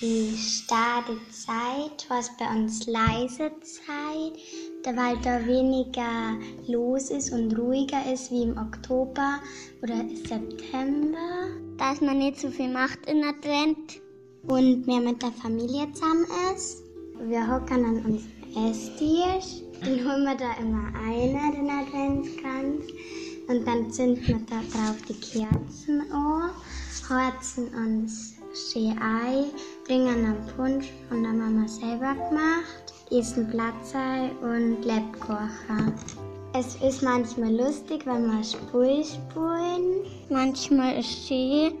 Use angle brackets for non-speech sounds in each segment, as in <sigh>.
Die starke Zeit war es bei uns leise Zeit, weil da weniger los ist und ruhiger ist wie im Oktober oder September. Dass man nicht so viel macht in Advent und mehr mit der Familie zusammen ist. Wir hocken an unserem Esstisch, den holen wir da immer einer, den Adventskranz. Und dann zünden wir da drauf die Kerzen an, heizen uns schön ein, bringen einen Punsch von der Mama selber gemacht, essen Platzei und Lebkuchen. Es ist manchmal lustig, wenn wir Spul spulen. Manchmal ist es schön,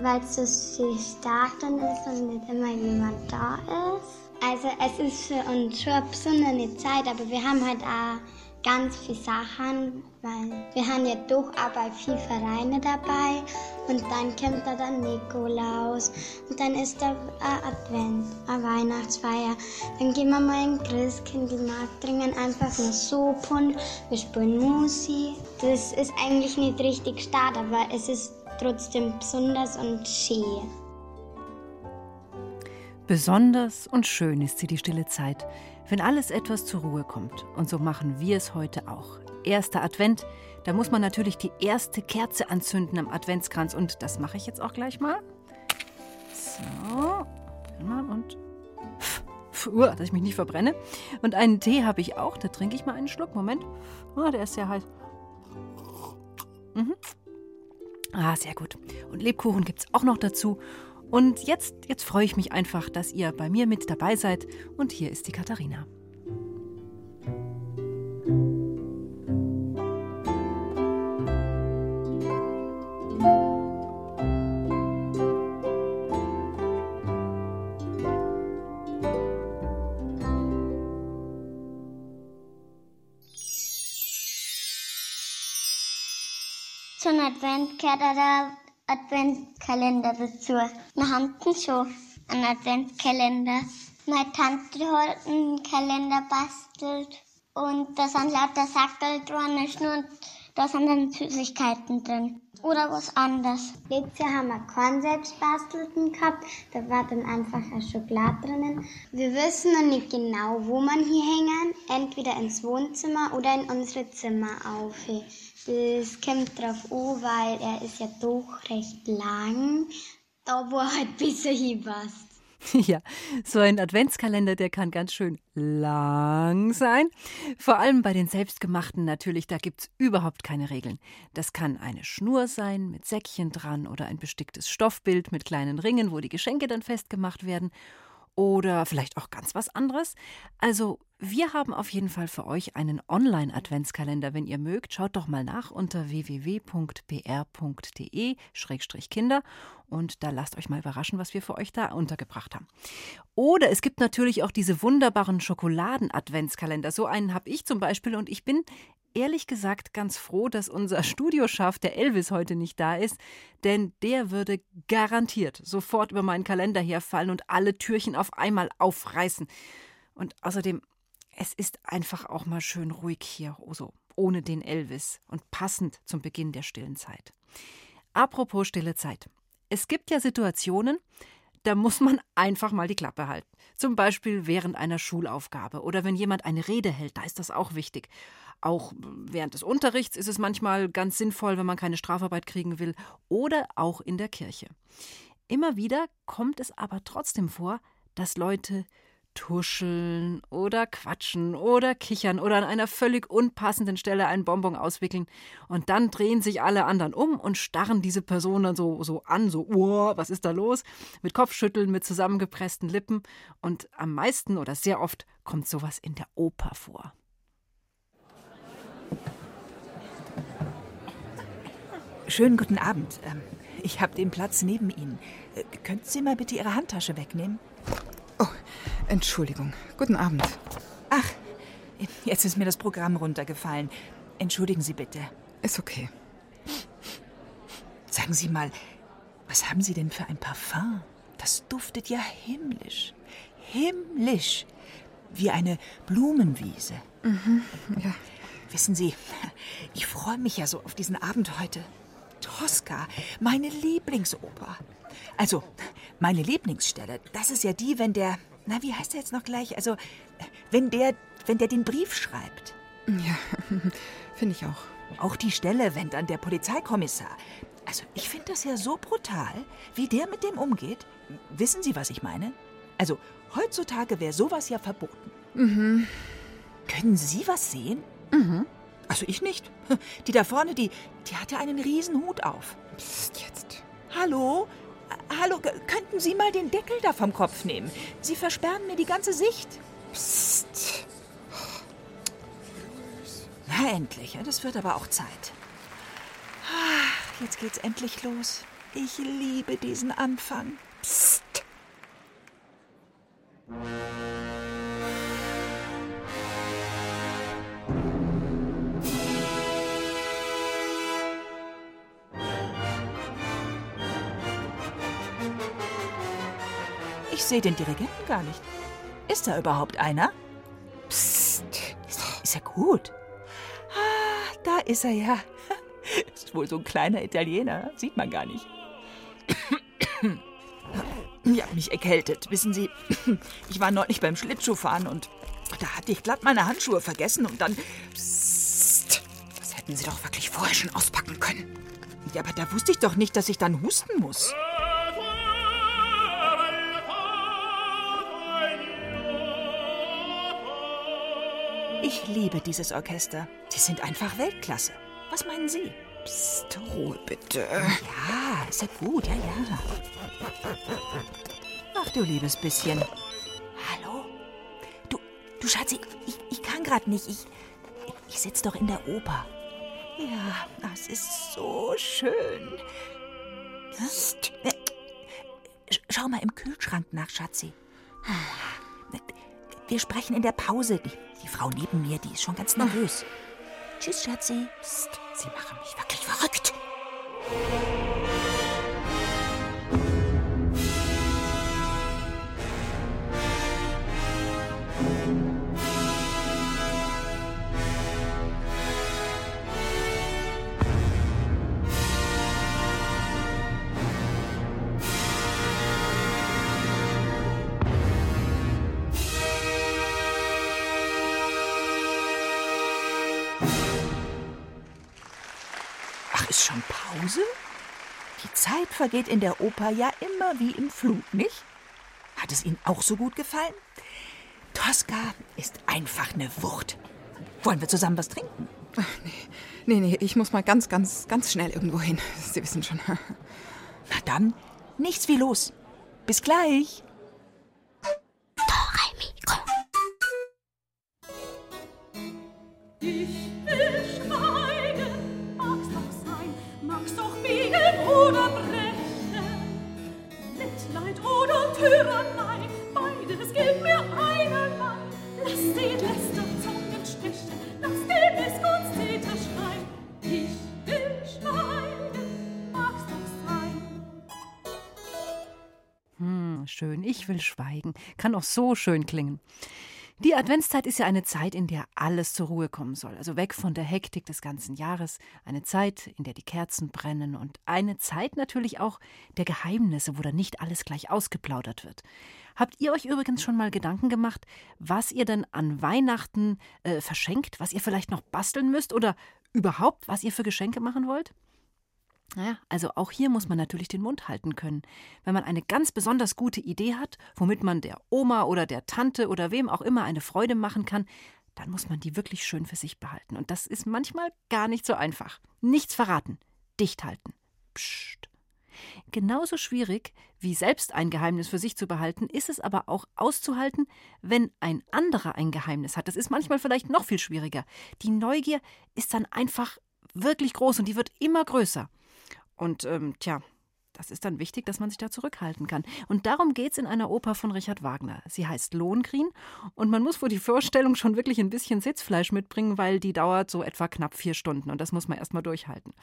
weil es so viel stark dann ist und nicht immer jemand da ist. Also es ist für uns schon eine besondere Zeit, aber wir haben halt auch ganz viele Sachen, weil wir haben ja doch aber viel Vereine dabei und dann kommt da der Nikolaus und dann ist da ein Advent, eine Weihnachtsfeier. Dann gehen wir mal in den Christkindlmarkt, trinken einfach nur Sopund, wir spielen Musik. Das ist eigentlich nicht richtig stark, aber es ist trotzdem besonders und schön. Besonders und schön ist sie die stille Zeit, wenn alles etwas zur Ruhe kommt. Und so machen wir es heute auch. Erster Advent, da muss man natürlich die erste Kerze anzünden am Adventskranz. Und das mache ich jetzt auch gleich mal. So, und <laughs> Uhr, dass ich mich nicht verbrenne. Und einen Tee habe ich auch. Da trinke ich mal einen Schluck. Moment. Oh, der ist sehr heiß. Mhm. Ah, sehr gut. Und Lebkuchen gibt es auch noch dazu. Und jetzt, jetzt freue ich mich einfach, dass ihr bei mir mit dabei seid. Und hier ist die Katharina. Zum Advent gehört auch der Adventskalender dazu. Wir haben schon einen Adventskalender. Meine Tante hat einen Kalender bastelt und da sind lauter Sackel dran und da sind dann Süßigkeiten drin. Oder was anderes. Letztes Jahr haben wir keinen selbstbastelten gehabt. Da war dann einfach ein Schokolade drinnen. Wir wissen noch nicht genau, wo man hier hängen. Entweder ins Wohnzimmer oder in unsere Zimmer auf. Das kommt drauf an, weil er ist ja doch recht lang. Da wo er halt <laughs> besser hinpasst. <laughs> Ja, so ein Adventskalender, der kann ganz schön lang sein. Vor allem bei den selbstgemachten natürlich, da gibt's überhaupt keine Regeln. Das kann eine Schnur sein mit Säckchen dran oder ein besticktes Stoffbild mit kleinen Ringen, wo die Geschenke dann festgemacht werden. Oder vielleicht auch ganz was anderes. Also, wir haben auf jeden Fall für euch einen Online-Adventskalender. Wenn ihr mögt, schaut doch mal nach unter www.br.de-kinder und da lasst euch mal überraschen, was wir für euch da untergebracht haben. Oder es gibt natürlich auch diese wunderbaren Schokoladen-Adventskalender. So einen habe ich zum Beispiel und ich bin ehrlich gesagt ganz froh, dass unser <laughs> Studioschaf, der Elvis, heute nicht da ist, denn der würde garantiert sofort über meinen Kalender herfallen und alle Türchen auf einmal aufreißen. Und außerdem, es ist einfach auch mal schön ruhig hier, so ohne den Elvis und passend zum Beginn der stillen Zeit. Apropos stille Zeit. Es gibt ja Situationen, da muss man einfach mal die Klappe halten. Zum Beispiel während einer Schulaufgabe oder wenn jemand eine Rede hält, da ist das auch wichtig. Auch während des Unterrichts ist es manchmal ganz sinnvoll, wenn man keine Strafarbeit kriegen will oder auch in der Kirche. Immer wieder kommt es aber trotzdem vor, dass Leute tuscheln oder quatschen oder kichern oder an einer völlig unpassenden Stelle einen Bonbon auswickeln und dann drehen sich alle anderen um und starren diese Person dann so, so an, so, oh, was ist da los? Mit Kopfschütteln, mit zusammengepressten Lippen und am meisten oder sehr oft kommt sowas in der Oper vor. Schönen guten Abend. Ähm, Ich habe den Platz neben Ihnen. Äh, Könnten Sie mal bitte Ihre Handtasche wegnehmen? Oh, Entschuldigung. Guten Abend. Ach, jetzt ist mir das Programm runtergefallen. Entschuldigen Sie bitte. Ist okay. Sagen Sie mal, was haben Sie denn für ein Parfum? Das duftet ja himmlisch. Himmlisch. Wie eine Blumenwiese. Mhm, ja. Wissen Sie, ich freue mich ja so auf diesen Abend heute. Tosca, meine Lieblingsoper. Also, meine Lieblingsstelle, das ist ja die, wenn der, na, wie heißt er jetzt noch gleich? Also, wenn der, wenn der den Brief schreibt. Ja, <laughs> finde ich auch. Auch die Stelle, wenn dann der Polizeikommissar. Also, ich finde das ja so brutal, wie der mit dem umgeht. Wissen Sie, was ich meine? Also, heutzutage wäre sowas ja verboten. Mhm. Können Sie was sehen? Mhm. Also ich nicht. <laughs> Die da vorne, die, die hatte einen riesen Hut auf. Psst, jetzt. Hallo? Hallo, könnten Sie mal den Deckel da vom Kopf nehmen? Sie versperren mir die ganze Sicht. Psst. Na endlich, das wird aber auch Zeit. Ach, jetzt geht's endlich los. Ich liebe diesen Anfang. Psst. Sehe den Dirigenten gar nicht. Ist da überhaupt einer? Psst. Ist, ist er gut? Ah, da ist er ja. <laughs> Ist wohl so ein kleiner Italiener, sieht man gar nicht. Ich habe mich erkältet. Wissen Sie, <clears throat> ich war neulich beim Schlittschuhfahren und da hatte ich glatt meine Handschuhe vergessen und dann. Psst. Das hätten Sie doch wirklich vorher schon auspacken können. Ja, aber da wusste ich doch nicht, dass ich dann husten muss. Ich liebe dieses Orchester. Sie sind einfach Weltklasse. Was meinen Sie? Psst, Ruhe bitte. Ja, ist ja gut, ja, ja. Ach du liebes bisschen. Hallo? Du, du Schatzi, ich, ich kann gerade nicht. Ich, ich sitze doch in der Oper. Ja, das ist so schön. Psst. Sch- Schau mal im Kühlschrank nach, Schatzi. Wir sprechen in der Pause. Die, die Frau neben mir, die ist schon ganz nervös. Tschüss, Schatzi. Psst, Sie machen mich wirklich verrückt. Vergeht in der Oper ja immer wie im Flug, nicht? Hat es Ihnen auch so gut gefallen? Tosca ist einfach eine Wucht. Wollen wir zusammen was trinken? Nee, nee, ich muss mal ganz, ganz, ganz schnell irgendwo hin. <laughs> Sie wissen schon. Na dann, nichts wie los. Bis gleich. Will schweigen. Kann auch so schön klingen. Die Adventszeit ist ja eine Zeit, in der alles zur Ruhe kommen soll. Also weg von der Hektik des ganzen Jahres. Eine Zeit, in der die Kerzen brennen. Und eine Zeit natürlich auch der Geheimnisse, wo dann nicht alles gleich ausgeplaudert wird. Habt ihr euch übrigens schon mal Gedanken gemacht, was ihr denn an Weihnachten äh, verschenkt, was ihr vielleicht noch basteln müsst oder überhaupt, was ihr für Geschenke machen wollt? Naja, also auch hier muss man natürlich den Mund halten können. Wenn man eine ganz besonders gute Idee hat, womit man der Oma oder der Tante oder wem auch immer eine Freude machen kann, dann muss man die wirklich schön für sich behalten. Und das ist manchmal gar nicht so einfach. Nichts verraten, dicht halten. Psst. Genauso schwierig wie selbst ein Geheimnis für sich zu behalten, ist es aber auch auszuhalten, wenn ein anderer ein Geheimnis hat. Das ist manchmal vielleicht noch viel schwieriger. Die Neugier ist dann einfach wirklich groß und die wird immer größer. Und ähm, tja, das ist dann wichtig, dass man sich da zurückhalten kann. Und darum geht es in einer Oper von Richard Wagner. Sie heißt Lohengrin und man muss vor die Vorstellung schon wirklich ein bisschen Sitzfleisch mitbringen, weil die dauert so etwa knapp vier Stunden und das muss man erstmal durchhalten.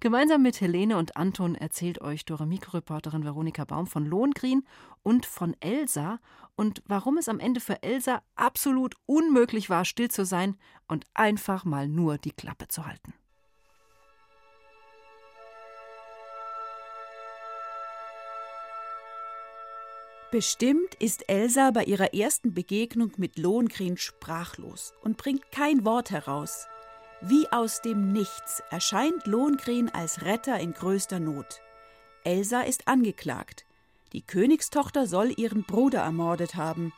Gemeinsam mit Helene und Anton erzählt euch Doremiko-Reporterin Veronika Baum von Lohengrin und von Elsa und warum es am Ende für Elsa absolut unmöglich war, still zu sein und einfach mal nur die Klappe zu halten. Bestimmt ist Elsa bei ihrer ersten Begegnung mit Lohengrin sprachlos und bringt kein Wort heraus. Wie aus dem Nichts erscheint Lohengrin als Retter in größter Not. Elsa ist angeklagt. Die Königstochter soll ihren Bruder ermordet haben.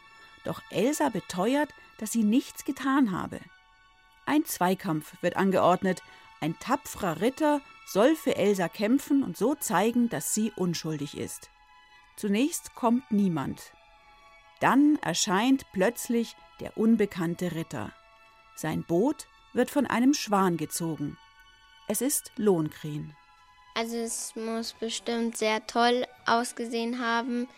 Doch Elsa beteuert, dass sie nichts getan habe. Ein Zweikampf wird angeordnet. Ein tapferer Ritter soll für Elsa kämpfen und so zeigen, dass sie unschuldig ist. Zunächst kommt niemand. Dann erscheint plötzlich der unbekannte Ritter. Sein Boot wird von einem Schwan gezogen. Es ist Lohengrin. Also es muss bestimmt sehr toll ausgesehen haben,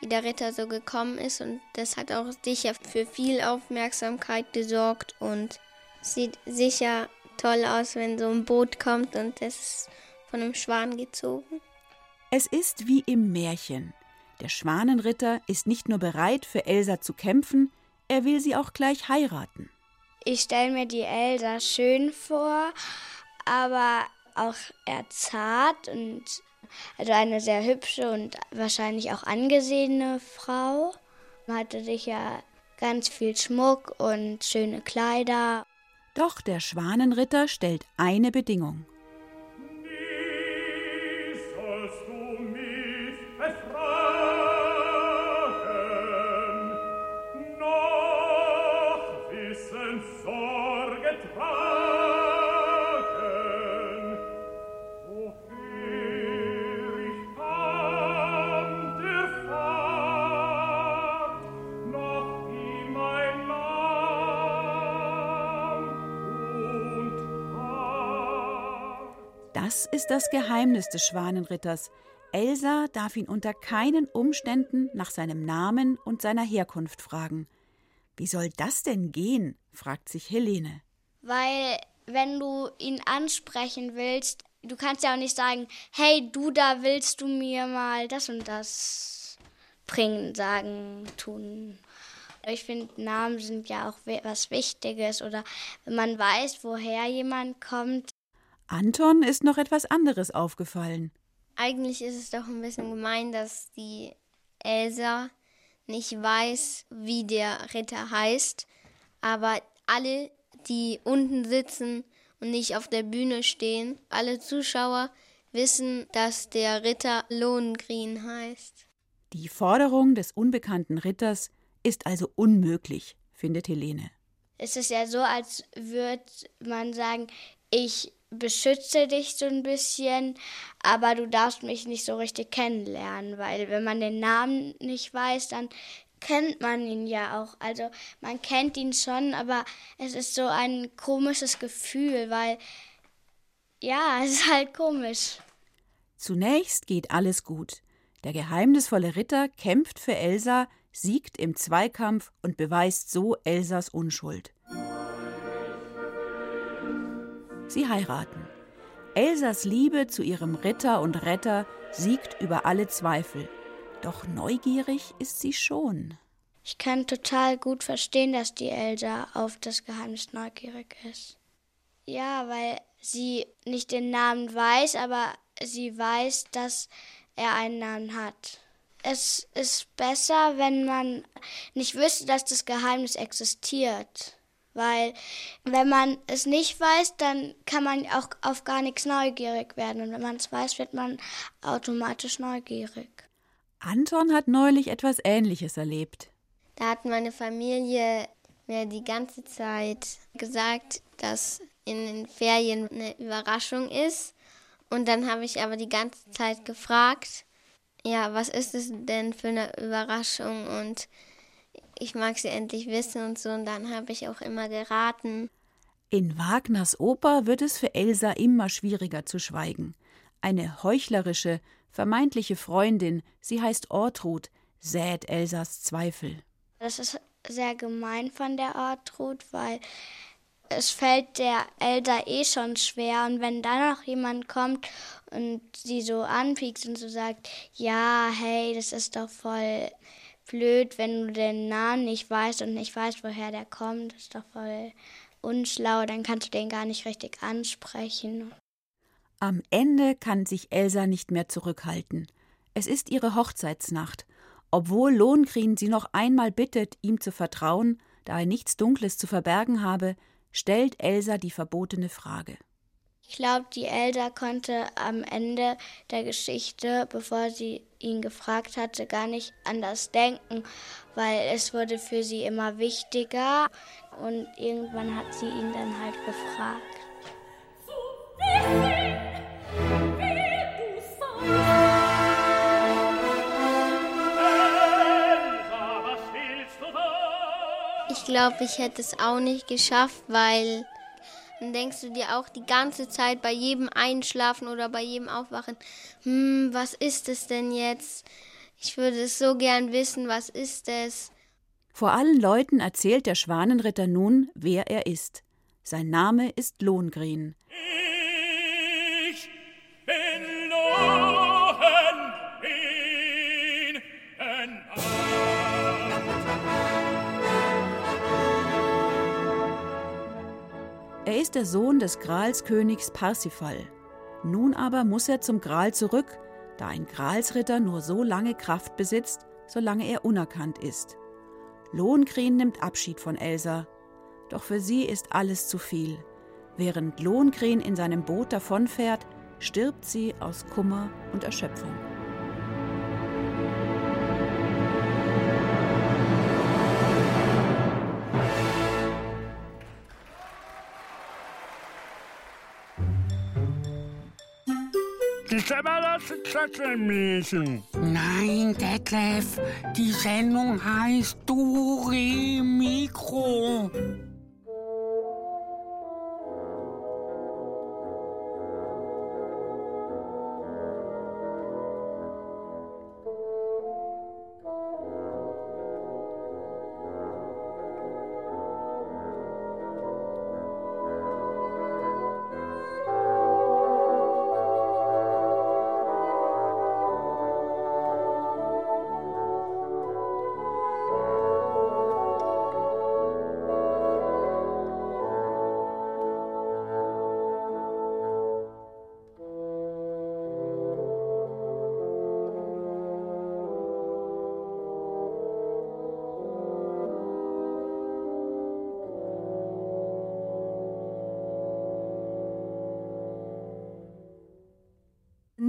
wie der Ritter so gekommen ist und das hat auch sicher für viel Aufmerksamkeit gesorgt und sieht sicher toll aus, wenn so ein Boot kommt und es ist von einem Schwan gezogen. Es ist wie im Märchen. Der Schwanenritter ist nicht nur bereit, für Elsa zu kämpfen, er will sie auch gleich heiraten. Ich stelle mir die Elsa schön vor, aber auch eher zart und also eine sehr hübsche und wahrscheinlich auch angesehene Frau. Man hatte sicher ganz viel Schmuck und schöne Kleider. Doch der Schwanenritter stellt eine Bedingung. Das ist das Geheimnis des Schwanenritters. Elsa darf ihn unter keinen Umständen nach seinem Namen und seiner Herkunft fragen. Wie soll das denn gehen? fragt sich Helene. Weil, wenn du ihn ansprechen willst, du kannst ja auch nicht sagen, hey, du da willst du mir mal das und das bringen, sagen, tun. Ich finde, Namen sind ja auch was Wichtiges oder wenn man weiß, woher jemand kommt, Anton ist noch etwas anderes aufgefallen. Eigentlich ist es doch ein bisschen gemein, dass die Elsa nicht weiß, wie der Ritter heißt, aber alle, die unten sitzen und nicht auf der Bühne stehen, alle Zuschauer wissen, dass der Ritter Lohengrin heißt. Die Forderung des unbekannten Ritters ist also unmöglich, findet Helene. Es ist ja so, als würde man sagen, ich beschütze dich so ein bisschen, aber du darfst mich nicht so richtig kennenlernen, weil wenn man den Namen nicht weiß, dann kennt man ihn ja auch. Also man kennt ihn schon, aber es ist so ein komisches Gefühl, weil ja, <laughs> es ist halt komisch. Zunächst geht alles gut. Der geheimnisvolle Ritter kämpft für Elsa, siegt im Zweikampf und beweist so Elsas Unschuld. Sie heiraten. Elsas Liebe zu ihrem Ritter und Retter siegt über alle Zweifel. Doch neugierig ist sie schon. Ich kann total gut verstehen, dass die Elsa auf das Geheimnis neugierig ist. Ja, weil sie nicht den Namen weiß, aber sie weiß, dass er einen Namen hat. Es ist besser, wenn man nicht wüsste, dass das Geheimnis existiert. Weil wenn man es nicht weiß, dann kann man auch auf gar nichts neugierig werden. Und wenn man es weiß, wird man automatisch neugierig. Anton hat neulich etwas Ähnliches erlebt. Da hat meine Familie mir die ganze Zeit gesagt, dass in den Ferien eine Überraschung ist. Und dann habe ich aber die ganze Zeit gefragt, ja, was ist es denn für eine Überraschung? Und ich mag sie endlich wissen und so. Und dann habe ich auch immer geraten. In Wagners Oper wird es für Elsa immer schwieriger zu schweigen. Eine heuchlerische, vermeintliche Freundin, sie heißt Ortrud, sät Elsas Zweifel. Das ist sehr gemein von der Ortrud, weil es fällt der Elsa eh schon schwer. Und wenn dann noch jemand kommt und sie so anpiekst und so sagt, ja, hey, das ist doch voll blöd, wenn du den Namen nicht weißt und nicht weißt, woher der kommt, das ist doch voll unschlau, dann kannst du den gar nicht richtig ansprechen. Am Ende kann sich Elsa nicht mehr zurückhalten. Es ist ihre Hochzeitsnacht. Obwohl Lohengrin sie noch einmal bittet, ihm zu vertrauen, da er nichts Dunkles zu verbergen habe, stellt Elsa die verbotene Frage. Ich glaube, die Elsa konnte am Ende der Geschichte, bevor sie ihn gefragt hatte, gar nicht anders denken, weil es wurde für sie immer wichtiger und irgendwann hat sie ihn dann halt gefragt. Ich glaube, ich hätte es auch nicht geschafft, weil dann denkst du dir auch die ganze Zeit bei jedem Einschlafen oder bei jedem Aufwachen, hm, was ist es denn jetzt? Ich würde es so gern wissen, was ist es? Vor allen Leuten erzählt der Schwanenritter nun, wer er ist. Sein Name ist Lohengrin. Ist der Sohn des Gralskönigs Parsifal. Nun aber muss er zum Gral zurück, da ein Gralsritter nur so lange Kraft besitzt, solange er unerkannt ist. Lohengrin nimmt Abschied von Elsa, doch für sie ist alles zu viel. Während Lohengrin in seinem Boot davonfährt, stirbt sie aus Kummer und Erschöpfung. Die Semmerlasse Klatschelmäßen. Nein, Detlef, die Sendung heißt Dore Mikro.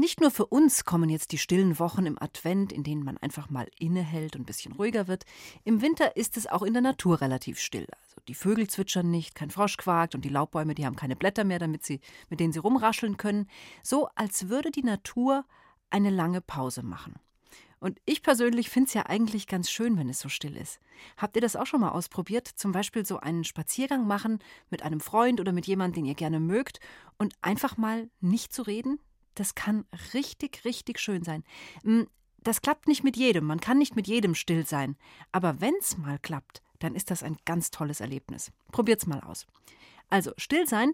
Nicht nur für uns kommen jetzt die stillen Wochen im Advent, in denen man einfach mal innehält und ein bisschen ruhiger wird. Im Winter ist es auch in der Natur relativ still. Also die Vögel zwitschern nicht, kein Frosch quakt und die Laubbäume, die haben keine Blätter mehr, damit sie, mit denen sie rumrascheln können. So als würde die Natur eine lange Pause machen. Und ich persönlich finde es ja eigentlich ganz schön, wenn es so still ist. Habt ihr das auch schon mal ausprobiert? Zum Beispiel so einen Spaziergang machen mit einem Freund oder mit jemandem, den ihr gerne mögt und einfach mal nicht zu reden? Das kann richtig, richtig schön sein. Hm, das klappt nicht mit jedem, man kann nicht mit jedem still sein. Aber wenn es mal klappt, dann ist das ein ganz tolles Erlebnis. Probiert's mal aus. Also, still sein,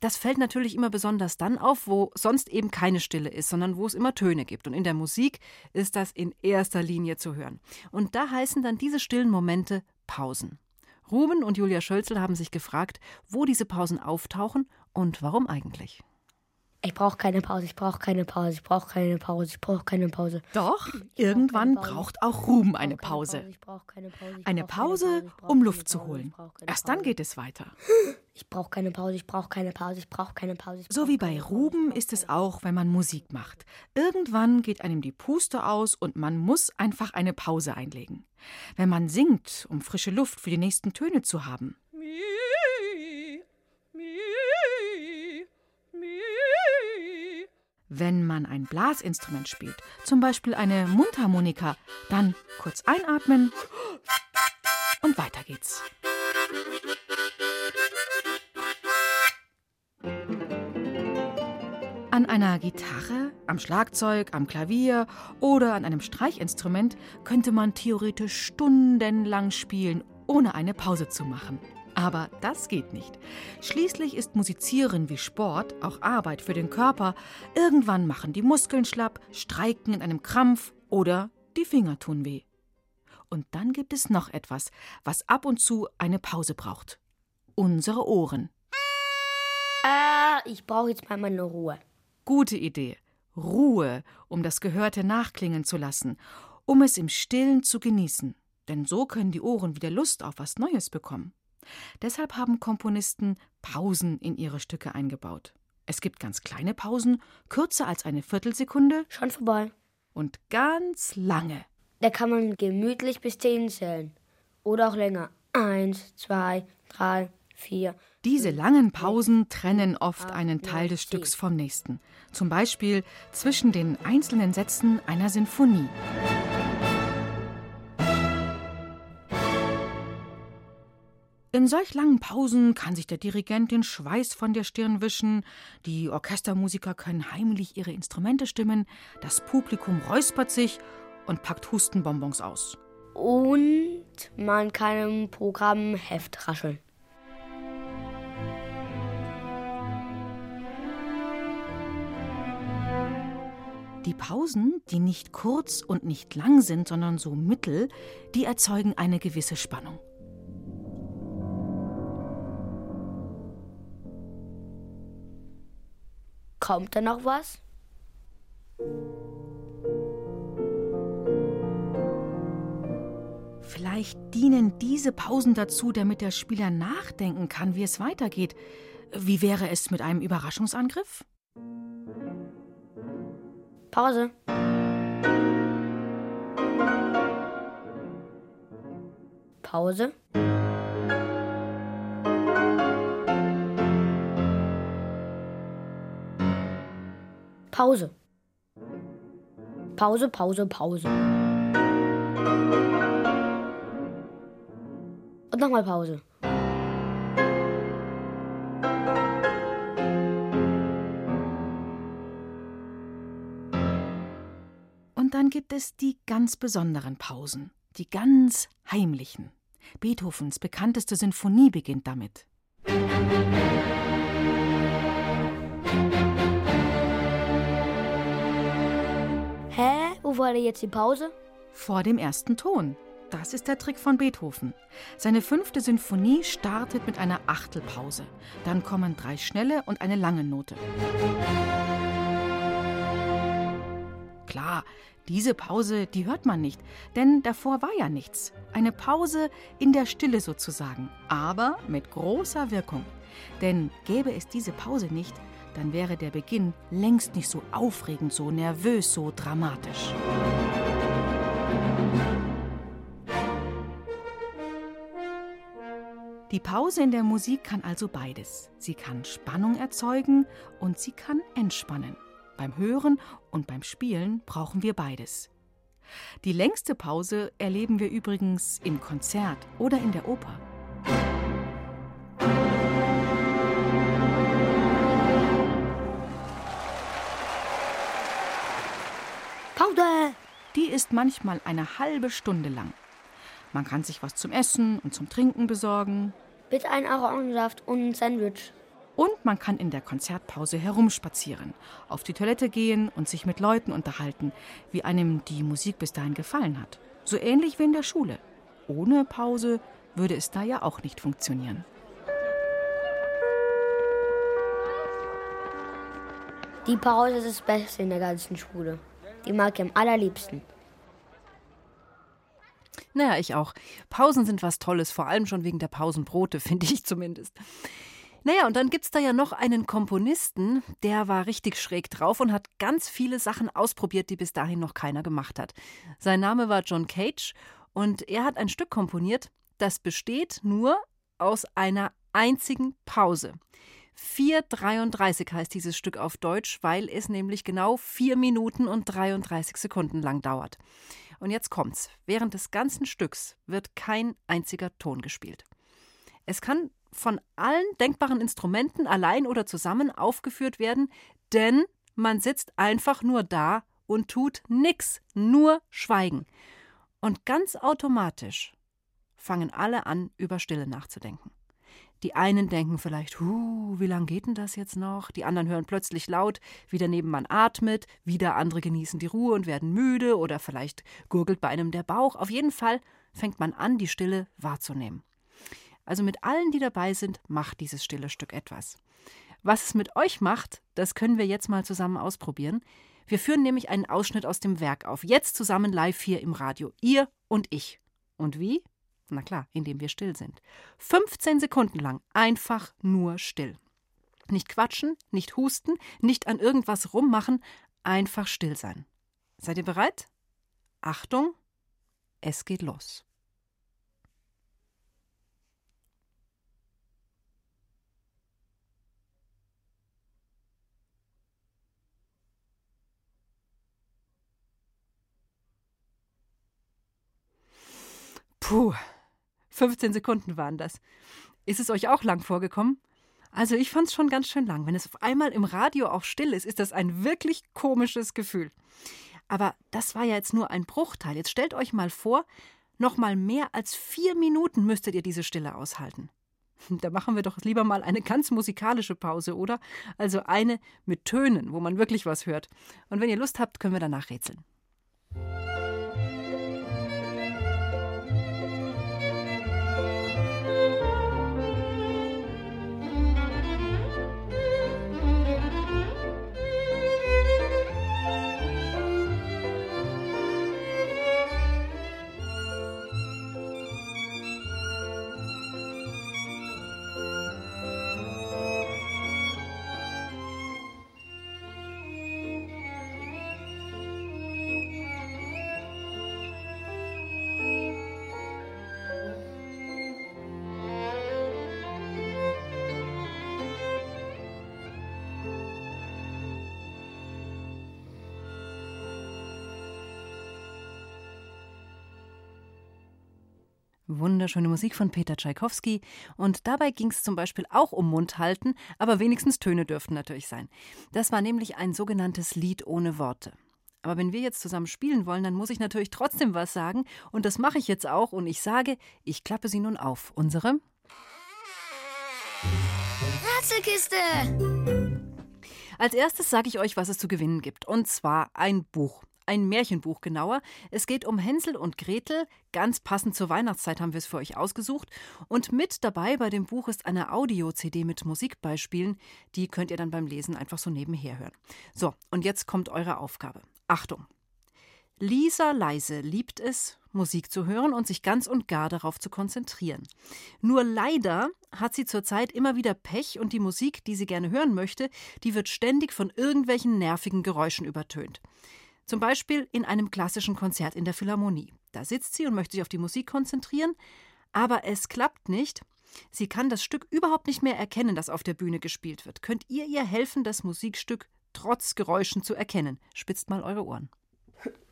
das fällt natürlich immer besonders dann auf, wo sonst eben keine Stille ist, sondern wo es immer Töne gibt. Und in der Musik ist das in erster Linie zu hören. Und da heißen dann diese stillen Momente Pausen. Ruben und Julia Schölzel haben sich gefragt, wo diese Pausen auftauchen und warum eigentlich. Ich brauche keine Pause, ich brauche keine Pause, ich brauche keine Pause, ich brauche keine Pause. Doch, irgendwann braucht auch Ruben eine Pause. Eine Pause, um Luft zu holen. Erst dann geht es weiter. Ich brauche keine Pause, ich brauche keine Pause, ich brauche keine Pause. So wie bei Ruben ist es auch, wenn man Musik macht. Irgendwann geht einem die Puste aus und man muss einfach eine Pause einlegen. Wenn man singt, um frische Luft für die nächsten Töne zu haben. Wenn man ein Blasinstrument spielt, zum Beispiel eine Mundharmonika, dann kurz einatmen und weiter geht's. An einer Gitarre, am Schlagzeug, am Klavier oder an einem Streichinstrument könnte man theoretisch stundenlang spielen, ohne eine Pause zu machen. Aber das geht nicht. Schließlich ist Musizieren wie Sport auch Arbeit für den Körper. Irgendwann machen die Muskeln schlapp, streiken in einem Krampf oder die Finger tun weh. Und dann gibt es noch etwas, was ab und zu eine Pause braucht. Unsere Ohren. Ah, ich brauche jetzt mal meine Ruhe. Gute Idee. Ruhe, um das Gehörte nachklingen zu lassen, um es im Stillen zu genießen. Denn so können die Ohren wieder Lust auf was Neues bekommen. Deshalb haben Komponisten Pausen in ihre Stücke eingebaut. Es gibt ganz kleine Pausen, kürzer als eine Viertelsekunde. Schon vorbei. Und ganz lange. Da kann man gemütlich bis zehn zählen. Oder auch länger. Eins, zwei, drei, vier. Diese langen Pausen trennen oft einen Teil des Stücks vom nächsten. Zum Beispiel zwischen den einzelnen Sätzen einer Sinfonie. In solch langen Pausen kann sich der Dirigent den Schweiß von der Stirn wischen, die Orchestermusiker können heimlich ihre Instrumente stimmen, das Publikum räuspert sich und packt Hustenbonbons aus. Und man kann im Programm Heft rascheln. Die Pausen, die nicht kurz und nicht lang sind, sondern so mittel, die erzeugen eine gewisse Spannung. Kommt da noch was? Vielleicht dienen diese Pausen dazu, damit der Spieler nachdenken kann, wie es weitergeht. Wie wäre es mit einem Überraschungsangriff? Pause. Pause. Pause. Pause, Pause, Pause. Und nochmal Pause. Und dann gibt es die ganz besonderen Pausen, die ganz heimlichen. Beethovens bekannteste Sinfonie beginnt damit. Hä? Wo war denn jetzt die Pause? Vor dem ersten Ton. Das ist der Trick von Beethoven. Seine fünfte Sinfonie startet mit einer Achtelpause. Dann kommen drei schnelle und eine lange Note. Klar, diese Pause, die hört man nicht, denn davor war ja nichts. Eine Pause in der Stille sozusagen, aber mit großer Wirkung. Denn gäbe es diese Pause nicht, dann wäre der Beginn längst nicht so aufregend, so nervös, so dramatisch. Die Pause in der Musik kann also beides. Sie kann Spannung erzeugen und sie kann entspannen. Beim Hören und beim Spielen brauchen wir beides. Die längste Pause erleben wir übrigens im Konzert oder in der Oper. Pause! Die ist manchmal eine halbe Stunde lang. Man kann sich was zum Essen und zum Trinken besorgen. Bitte einen Orangensaft und ein Sandwich. Und man kann in der Konzertpause herumspazieren, auf die Toilette gehen und sich mit Leuten unterhalten, wie einem die Musik bis dahin gefallen hat. So ähnlich wie in der Schule. Ohne Pause würde es da ja auch nicht funktionieren. Die Pause ist das Beste in der ganzen Schule. Die mag ich am allerliebsten. Naja, ich auch. Pausen sind was Tolles, vor allem schon wegen der Pausenbrote, <laughs> finde ich zumindest. Naja, und dann gibt es da ja noch einen Komponisten, der war richtig schräg drauf und hat ganz viele Sachen ausprobiert, die bis dahin noch keiner gemacht hat. Sein Name war John Cage und er hat ein Stück komponiert, das besteht nur aus einer einzigen Pause. 4,33 heißt dieses Stück auf Deutsch, weil es nämlich genau 4 Minuten und 33 Sekunden lang dauert. Und jetzt kommt's. Während des ganzen Stücks wird kein einziger Ton gespielt. Es kann von allen denkbaren Instrumenten allein oder zusammen aufgeführt werden, denn Man sitzt einfach nur da und tut nix, nur schweigen. Und ganz automatisch fangen alle an, über Stille nachzudenken. Die einen denken vielleicht, huh, wie lang geht denn das jetzt noch? Die anderen hören plötzlich laut, wie der Nebenmann atmet, wieder andere genießen die Ruhe und werden müde oder vielleicht gurgelt bei einem der Bauch. Auf jeden Fall fängt man an, die Stille wahrzunehmen. Also mit allen, die dabei sind, macht dieses stille Stück etwas. Was es mit euch macht, das können wir jetzt mal zusammen ausprobieren. Wir führen nämlich einen Ausschnitt aus dem Werk auf. Jetzt zusammen live hier im Radio. Ihr und ich. Und wie? Na klar, indem wir still sind. 15 Sekunden lang einfach nur still. Nicht quatschen, nicht husten, nicht an irgendwas rummachen, einfach still sein. Seid ihr bereit? Achtung, es geht los. Puh, 15 Sekunden waren das. Ist es euch auch lang vorgekommen? Also ich fand es schon ganz schön lang. Wenn es auf einmal im Radio auch still ist, ist das ein wirklich komisches Gefühl. Aber das war ja jetzt nur ein Bruchteil. Jetzt stellt euch mal vor, noch mal mehr als vier Minuten müsstet ihr diese Stille aushalten. Da machen wir doch lieber mal eine ganz musikalische Pause, oder? Also eine mit Tönen, wo man wirklich was hört. Und wenn ihr Lust habt, können wir danach rätseln. Wunderschöne Musik von Peter Tschaikowski. Und dabei ging es zum Beispiel auch um Mundhalten, aber wenigstens Töne dürften natürlich sein. Das war nämlich ein sogenanntes Lied ohne Worte. Aber wenn wir jetzt zusammen spielen wollen, dann muss ich natürlich trotzdem was sagen. Und das mache ich jetzt auch. Und ich sage, ich klappe sie nun auf. Unsere Ratzelkiste! Als erstes sage ich euch, was es zu gewinnen gibt. Und zwar ein Buch ein Märchenbuch genauer. Es geht um Hänsel und Gretel. Ganz passend zur Weihnachtszeit haben wir es für euch ausgesucht. Und mit dabei bei dem Buch ist eine Audio-CD mit Musikbeispielen. Die könnt ihr dann beim Lesen einfach so nebenher hören. So, und jetzt kommt eure Aufgabe. Achtung! Lisa Leise liebt es, Musik zu hören und sich ganz und gar darauf zu konzentrieren. Nur leider hat sie zurzeit immer wieder Pech und die Musik, die sie gerne hören möchte, die wird ständig von irgendwelchen nervigen Geräuschen übertönt. Zum Beispiel in einem klassischen Konzert in der Philharmonie. Da sitzt sie und möchte sich auf die Musik konzentrieren, aber es klappt nicht. Sie kann das Stück überhaupt nicht mehr erkennen, das auf der Bühne gespielt wird. Könnt ihr ihr helfen, das Musikstück trotz Geräuschen zu erkennen? Spitzt mal eure Ohren.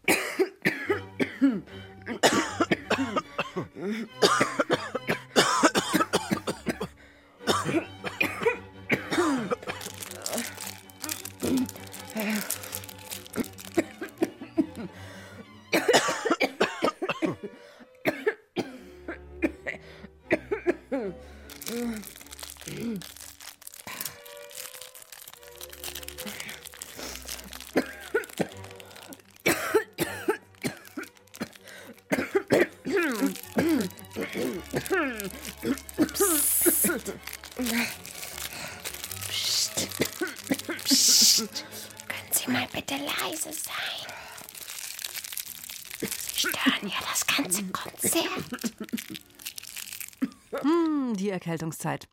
<coughs> <coughs> Psst. Können Sie mal bitte leise sein? Sie stören ja das ganze Konzert. Hm, die Erkältungszeit.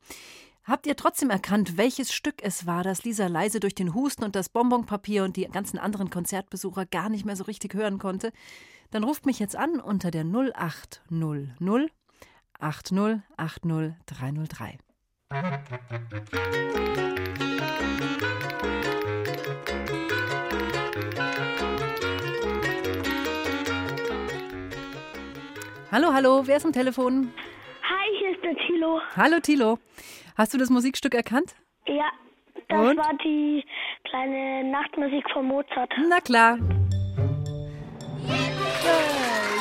Habt ihr trotzdem erkannt, welches Stück es war, das Lisa leise durch den Husten und das Bonbonpapier und die ganzen anderen Konzertbesucher gar nicht mehr so richtig hören konnte? Dann ruft mich jetzt an unter der 0800 80 80 303. Hallo, hallo, wer ist am Telefon? Hi, hier ist der Thilo. Hallo Tilo. Hast du das Musikstück erkannt? Ja, das Und? war die kleine Nachtmusik von Mozart. Na klar.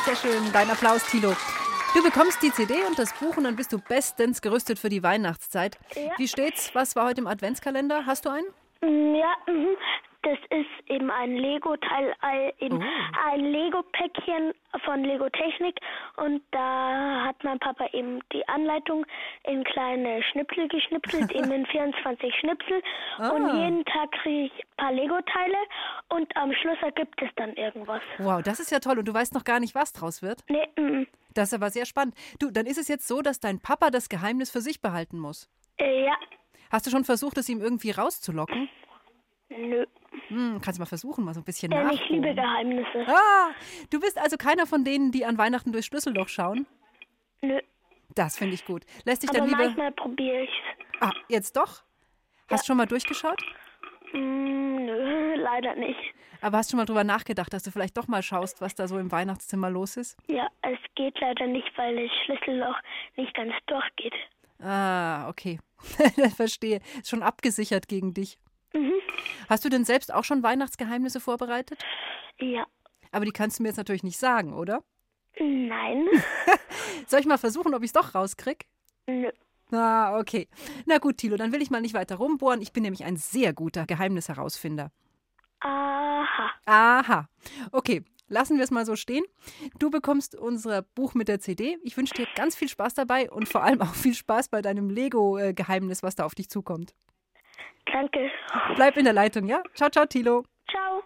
Sehr schön. Dein Applaus, Tilo. Du bekommst die CD und das Buch und dann bist du bestens gerüstet für die Weihnachtszeit. Ja. Wie steht's? Was war heute im Adventskalender? Hast du einen? Mm, Ja, mhm. Das ist eben ein Lego-Teil, ein- eben Oh. ein Lego-Päckchen von Lego Technik und da hat mein Papa eben die Anleitung in kleine Schnipsel geschnipselt, eben in <laughs> 24 Schnipsel Ah. und jeden Tag kriege ich ein paar Lego-Teile und am Schluss ergibt es dann irgendwas. Wow, das ist ja toll. Und du weißt noch gar nicht, was draus wird? Nee, mhm. Das ist aber sehr spannend. Du, dann ist es jetzt so, dass dein Papa das Geheimnis für sich behalten muss. Äh, ja, Hast du schon versucht, es ihm irgendwie rauszulocken? nö. Hm, kannst du mal versuchen, mal so ein bisschen Denn ich liebe. Geheimnisse. Ah, du bist also keiner von denen, die an Weihnachten durchs Schlüsselloch schauen? Nö. Das finde ich gut. Lässt dich Aber dann lieber... manchmal probiere ich Ah, jetzt doch? Hast schon mal durchgeschaut? Mm, nö, <laughs> leider nicht. Aber hast schon mal drüber nachgedacht, dass du vielleicht doch mal schaust, was da so im Weihnachtszimmer los ist? Ja, es geht leider nicht, weil das Schlüsselloch nicht ganz durchgeht. Ah, okay. <laughs> Verstehe. Ist schon abgesichert gegen dich. Mhm. Hast du denn selbst auch schon Weihnachtsgeheimnisse vorbereitet? Ja. Aber die kannst du mir jetzt natürlich nicht sagen, oder? Nein. <laughs> Soll ich mal versuchen, ob ich es doch rauskrieg? Nö. Ah, okay. Na gut, Thilo, dann will ich mal nicht weiter rumbohren. Ich bin nämlich ein sehr guter Geheimnisherausfinder. Aha. Aha. Okay, lassen wir es mal so stehen. Du bekommst unser Buch mit der CD. Ich wünsche dir ganz viel Spaß dabei und vor allem auch viel Spaß bei deinem Lego-Geheimnis, was da auf dich zukommt. Danke. Bleib in der Leitung, ja? Ciao, ciao, Thilo. Ciao.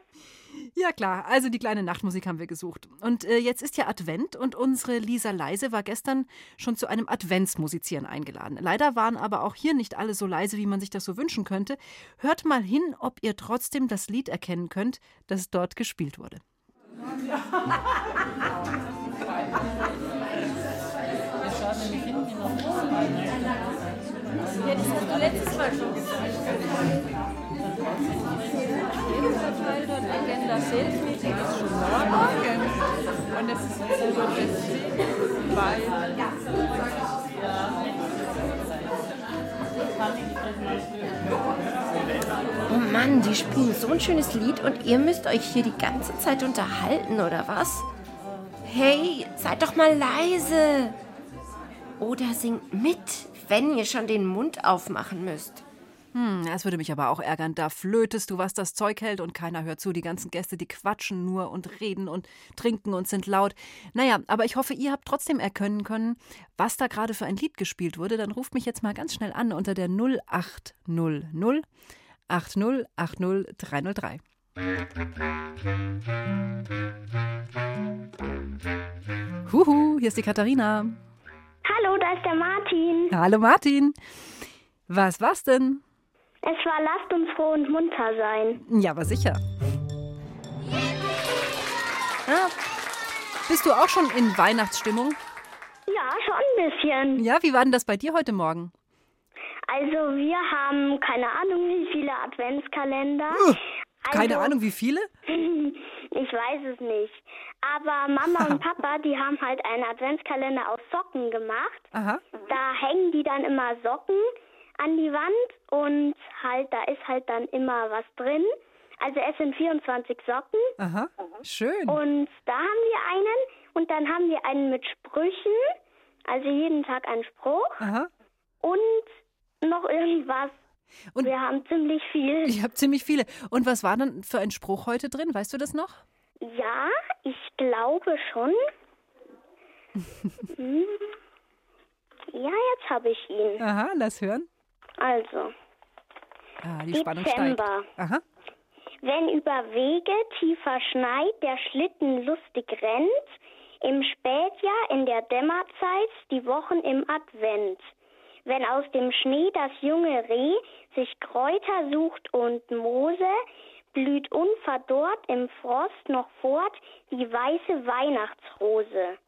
Ja klar, also die kleine Nachtmusik haben wir gesucht. Und äh, jetzt ist ja Advent und unsere Lisa Leise war gestern schon zu einem Adventsmusizieren eingeladen. Leider waren aber auch hier nicht alle so leise, wie man sich das so wünschen könnte. Hört mal hin, ob ihr trotzdem das Lied erkennen könnt, das dort gespielt wurde. Ja, <laughs> das hast du letztes Mal schon gesagt. Teil dort Agenda Sales Meeting ist schon morgen. Und es ist nur deswegen, weil. Oh Mann, die spielen so ein schönes Lied und ihr müsst euch hier die ganze Zeit unterhalten, oder was? Hey, seid doch mal leise. Oder singt mit, wenn ihr schon den Mund aufmachen müsst. Hm, das würde mich aber auch ärgern. Da flötest du, was das Zeug hält und keiner hört zu. Die ganzen Gäste, die quatschen nur und reden und trinken und sind laut. Naja, aber ich hoffe, ihr habt trotzdem erkennen können, was da gerade für ein Lied gespielt wurde. Dann ruft mich jetzt mal ganz schnell an unter der 0800 8080303. Huhu, hier ist die Katharina. Hallo, da ist der Martin. Hallo Martin. Was war's denn? Es war Lasst uns froh und munter sein. Ja, aber sicher. Ja. Bist du auch schon in Weihnachtsstimmung? Ja, schon ein bisschen. Ja, wie war denn das bei dir heute Morgen? Also wir haben keine Ahnung wie viele Adventskalender. Keine Also- Ahnung, wie viele? <laughs> Ich weiß es nicht. Aber Mama und Papa, die haben halt einen Adventskalender aus Socken gemacht. Aha. Da hängen die dann immer Socken an die Wand und halt, da ist halt dann immer was drin. Also es sind 24 Socken Aha. Schön. und da haben wir einen und dann haben wir einen mit Sprüchen, also jeden Tag ein Spruch Aha. und noch irgendwas. Und wir haben ziemlich viel. <laughs> Ich habe ziemlich viele. Und was war denn für ein Spruch heute drin? Weißt du das noch? Ja, ich glaube schon. <laughs> Hm. Ja, jetzt habe ich ihn. Aha, lass hören. Also, Ah, die Spannung steigt. Dezember. Aha. Wenn über Wege tiefer schneit, der Schlitten lustig rennt, im Spätjahr, in der Dämmerzeit, die Wochen im Advent. Wenn aus dem Schnee das junge Reh sich Kräuter sucht und Moose, blüht unverdorrt im Frost noch fort die weiße Weihnachtsrose.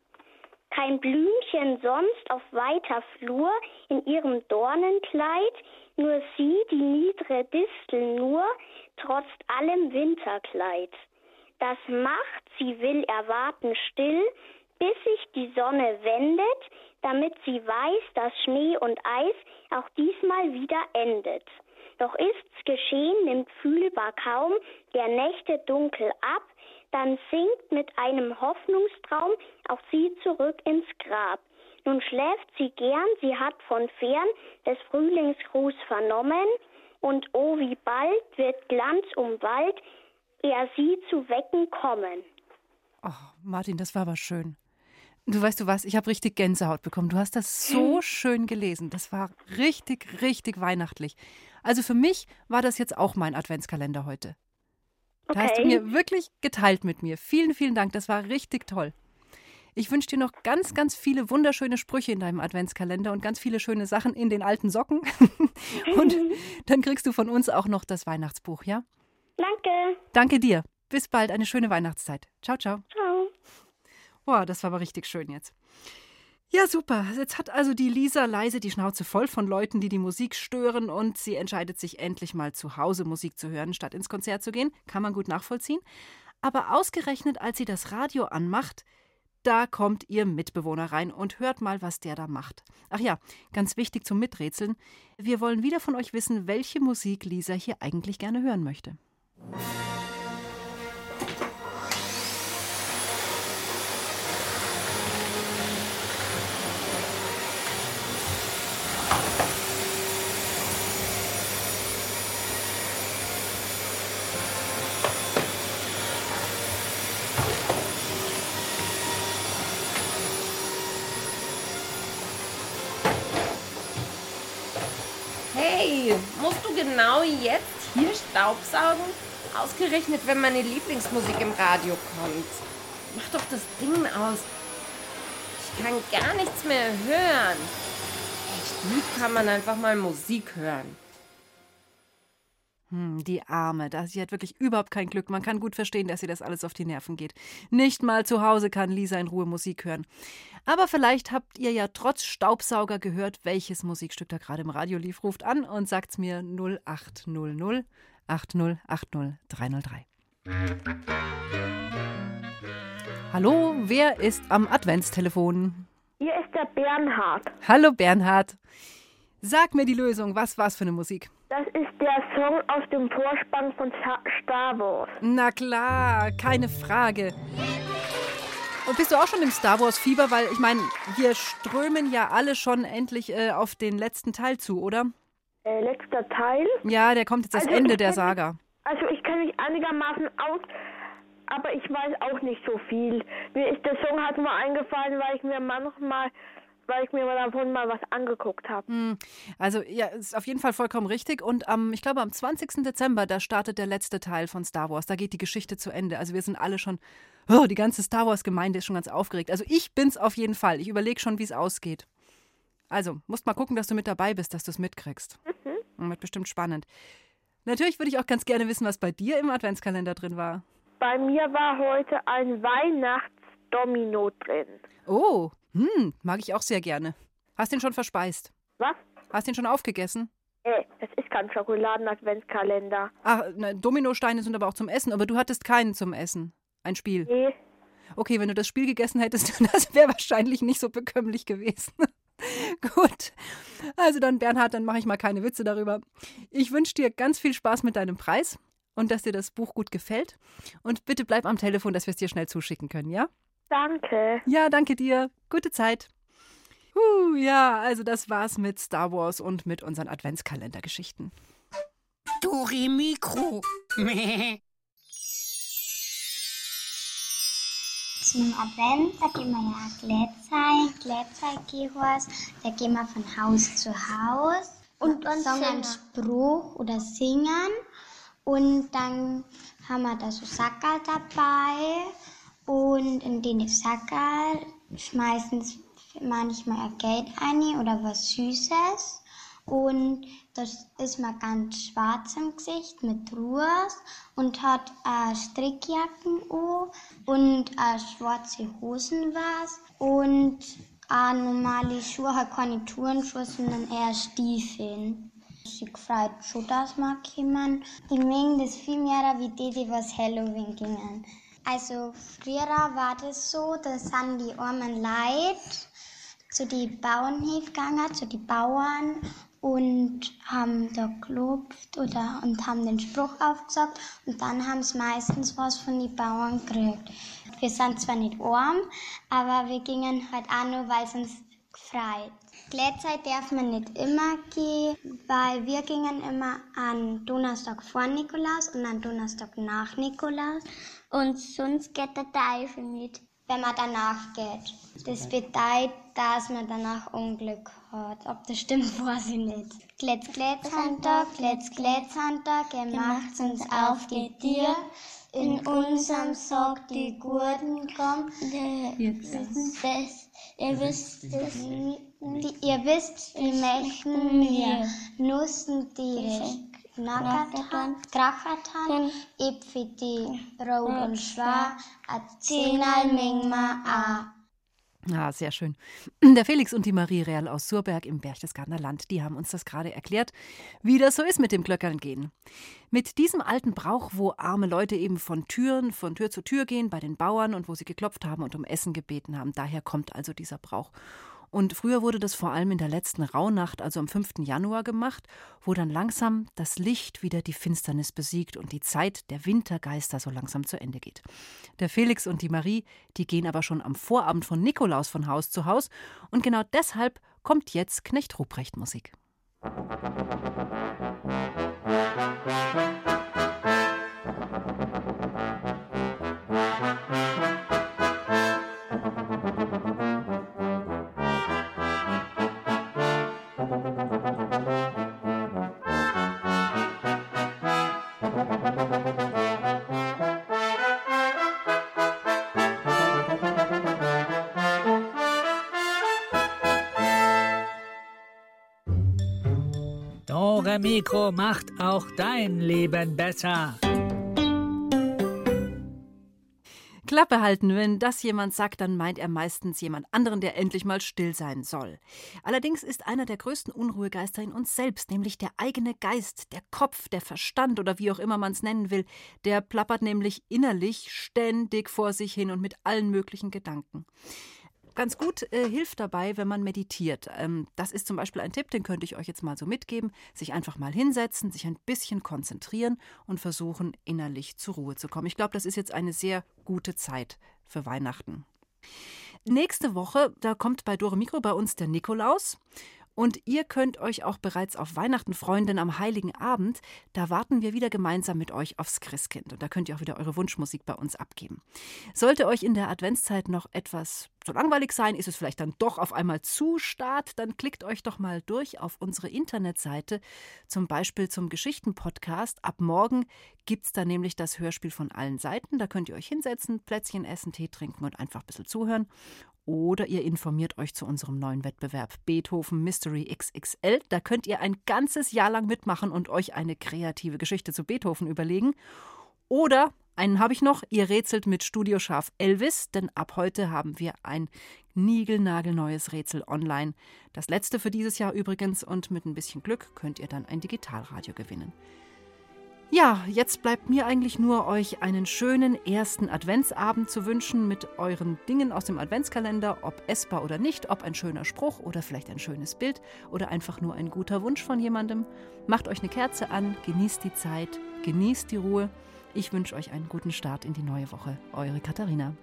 Kein Blümchen sonst auf weiter Flur in ihrem Dornenkleid, nur sie, die niedre Distel nur, trotz allem Winterkleid. Das macht, sie will erwarten still, bis sich die Sonne wendet, damit sie weiß, dass Schnee und Eis auch diesmal wieder endet. Doch ist's geschehen, nimmt fühlbar kaum der Nächte dunkel ab, dann sinkt mit einem Hoffnungstraum auch sie zurück ins Grab. Nun schläft sie gern, sie hat von fern des Frühlingsgruß vernommen, und oh, wie bald wird Glanz um Wald, er sie zu wecken kommen. Oh, Martin, das war aber schön. Du weißt du was, ich habe richtig Gänsehaut bekommen. Du hast das so schön gelesen. Das war richtig, richtig weihnachtlich. Also für mich war das jetzt auch mein Adventskalender heute. Da hast du Okay. mir wirklich geteilt mit mir. Vielen, vielen Dank. Das war richtig toll. Ich wünsche dir noch ganz, ganz viele wunderschöne Sprüche in deinem Adventskalender und ganz viele schöne Sachen in den alten Socken. <laughs> und <laughs> dann kriegst du von uns auch noch das Weihnachtsbuch, ja? Danke. Danke dir. Bis bald. Eine schöne Weihnachtszeit. Ciao, ciao. Ciao. Boah, das war aber richtig schön jetzt. Ja, super. Jetzt hat also die Lisa leise die Schnauze voll von Leuten, die die Musik stören und sie entscheidet sich endlich mal zu Hause Musik zu hören, statt ins Konzert zu gehen. Kann man gut nachvollziehen. Aber ausgerechnet, als sie das Radio anmacht, da kommt ihr Mitbewohner rein und hört mal, was der da macht. Ach ja, ganz wichtig zum Miträtseln. Wir wollen wieder von euch wissen, welche Musik Lisa hier eigentlich gerne hören möchte. Hey, musst du genau jetzt hier Staubsaugen? Ausgerechnet, wenn meine Lieblingsmusik im Radio kommt. Mach doch das Ding aus. Ich kann gar nichts mehr hören. Echt, wie kann man einfach mal Musik hören? Hm, die Arme, da sie hat wirklich überhaupt kein Glück. Man kann gut verstehen, dass ihr das alles auf die Nerven geht. Nicht mal zu Hause kann Lisa in Ruhe Musik hören. Aber vielleicht habt ihr ja trotz Staubsauger gehört, welches Musikstück da gerade im Radio lief. Ruft an und sagt's mir 0800 8080 303. Hallo, wer ist am Adventstelefon? Hier ist der Bernhard. Hallo Bernhard. Sag mir die Lösung, was war's für eine Musik? Das ist der Song aus dem Vorspann von Star Wars. Na klar, keine Frage. Und bist du auch schon im Star Wars Fieber? Weil ich meine, wir strömen ja alle schon endlich äh, auf den letzten Teil zu, oder? Äh, letzter Teil. Ja, der kommt jetzt das Also Ende der Saga. Also ich kenne mich einigermaßen aus, aber ich weiß auch nicht so viel. Mir ist der Song halt nur eingefallen, weil ich mir manchmal, weil ich mir mal davon mal was angeguckt habe. Hm, Also ja, ist auf jeden Fall vollkommen richtig. Und am, ich glaube, am 20. Dezember, da startet der letzte Teil von Star Wars. Da geht die Geschichte zu Ende. Also wir sind alle schon, oh, die ganze Star Wars-Gemeinde ist schon ganz aufgeregt. Also ich bin's auf jeden Fall. Ich überlege schon, wie es ausgeht. Also, musst mal gucken, dass du mit dabei bist, dass du es mitkriegst. Wird bestimmt spannend. Natürlich würde ich auch ganz gerne wissen, was bei dir im Adventskalender drin war. Bei mir war heute ein Weihnachtsdomino drin. Oh, hm, mag ich auch sehr gerne. Hast den schon verspeist? Was? Hast den schon aufgegessen? Äh, das ist kein Schokoladen-Adventskalender. Ach, na, Dominosteine sind aber auch zum Essen, aber du hattest keinen zum Essen. Ein Spiel. Nee. Okay, wenn du das Spiel gegessen hättest, <laughs> das wäre wahrscheinlich nicht so bekömmlich gewesen. <laughs> Gut. Also dann, Bernhard, dann mache ich mal keine Witze darüber. Ich wünsche dir ganz viel Spaß mit deinem Preis und dass dir das Buch gut gefällt. Und bitte bleib am Telefon, dass wir es dir schnell zuschicken können, ja? Danke. Ja, danke dir. Gute Zeit. Huh, ja, also das war's mit Star Wars und mit unseren Adventskalendergeschichten. Dore Mikro. Meh. Zum Advent, da gehen wir ja Glätzeit, Glätzeitgehors, da gehen wir von Haus zu Haus und, Und sagen einen. Spruch oder singen. Und dann haben wir da so Sackerl dabei und in den Sackerl schmeißen sie manchmal Geld ein oder was Süßes. Und das ist man ganz schwarz im Gesicht mit Ruhe und hat äh, Strickjacken an und äh, schwarze Hosen was und äh, normale Schuhe, halt keine Turnschuhe, sondern eher Stiefeln. Ich gefreut schon, dass wir kommen. Die mögen das viel mehr wie die, die was Halloween gingen. Also früher war das so, da sind die armen Leute zu die Bauernhöfe gegangen, zu die Bauern und haben da geklopft oder, und haben den Spruch aufgesagt und dann haben sie meistens was von den Bauern gekriegt. Wir sind zwar nicht arm, aber wir gingen halt auch nur, weil es gefreut. Glätzeit darf man nicht immer gehen, weil wir gingen immer an Donnerstag vor Nikolaus und an Donnerstag nach Nikolaus. Und sonst geht der Teufel mit, wenn man danach geht. Das bedeutet, dass man danach Unglück hat. Ob das stimmt, <laughs> weiß ich nicht. Glätz, Glätz, Handtag, Glätz, Glätz, Handtag, gemacht uns auf die Tier. In unserem Sack die Gurten kommen. Ihr wisst, ihr wisst, die, ihr wisst, die möchten mir. Nussen, die Knackertan, Krachertan, Ipfi, die Rot und Schwa, a Zehnal Mingma a. Ah, sehr schön. <clears throat> Der Felix und die Marie Real aus Surberg im Berchtesgadener Land, die haben uns das gerade erklärt, wie das so ist mit dem Glöckern gehen. Mit diesem alten Brauch, wo arme Leute eben von Türen, von Tür zu Tür gehen bei den Bauern und wo sie geklopft haben und um Essen gebeten haben, daher kommt also dieser Brauch. Und früher wurde das vor allem in der letzten Rauhnacht, also am 5. Januar, gemacht, wo dann langsam das Licht wieder die Finsternis besiegt und die Zeit der Wintergeister so langsam zu Ende geht. Der Felix und die Marie, die gehen aber schon am Vorabend von Nikolaus von Haus zu Haus und genau deshalb kommt jetzt Knecht Ruprecht Musik. Dore Mikro macht auch dein Leben besser. Klappe halten, wenn das jemand sagt, dann meint er meistens jemand anderen, der endlich mal still sein soll. Allerdings ist einer der größten Unruhegeister in uns selbst, nämlich der eigene Geist, der Kopf, der Verstand oder wie auch immer man es nennen will, der plappert nämlich innerlich ständig vor sich hin und mit allen möglichen Gedanken. Ganz gut äh, hilft dabei, wenn man meditiert. Ähm, das ist zum Beispiel ein Tipp, den könnte ich euch jetzt mal so mitgeben. Sich einfach mal hinsetzen, sich ein bisschen konzentrieren und versuchen, innerlich zur Ruhe zu kommen. Ich glaube, das ist jetzt eine sehr gute Zeit für Weihnachten. Nächste Woche, da kommt bei Dore Mikro bei uns der Nikolaus. Und ihr könnt euch auch bereits auf Weihnachten freuen, denn am Heiligen Abend, da warten wir wieder gemeinsam mit euch aufs Christkind. Und da könnt ihr auch wieder eure Wunschmusik bei uns abgeben. Sollte euch in der Adventszeit noch etwas zu langweilig sein, ist es vielleicht dann doch auf einmal zu start, dann klickt euch doch mal durch auf unsere Internetseite, zum Beispiel zum Geschichtenpodcast. Ab morgen gibt es da nämlich das Hörspiel von allen Seiten. Da könnt ihr euch hinsetzen, Plätzchen essen, Tee trinken und einfach ein bisschen zuhören. Oder ihr informiert euch zu unserem neuen Wettbewerb Beethoven Mystery XXL. Da könnt ihr ein ganzes Jahr lang mitmachen und euch eine kreative Geschichte zu Beethoven überlegen. Oder einen habe ich noch, ihr rätselt mit Studioscharf Elvis, denn ab heute haben wir ein niegelnagelneues Rätsel online. Das letzte für dieses Jahr übrigens und mit ein bisschen Glück könnt ihr dann ein Digitalradio gewinnen. Ja, jetzt bleibt mir eigentlich nur, euch einen schönen ersten Adventsabend zu wünschen mit euren Dingen aus dem Adventskalender, ob essbar oder nicht, ob ein schöner Spruch oder vielleicht ein schönes Bild oder einfach nur ein guter Wunsch von jemandem. Macht euch eine Kerze an, genießt die Zeit, genießt die Ruhe. Ich wünsche euch einen guten Start in die neue Woche. Eure Katharina.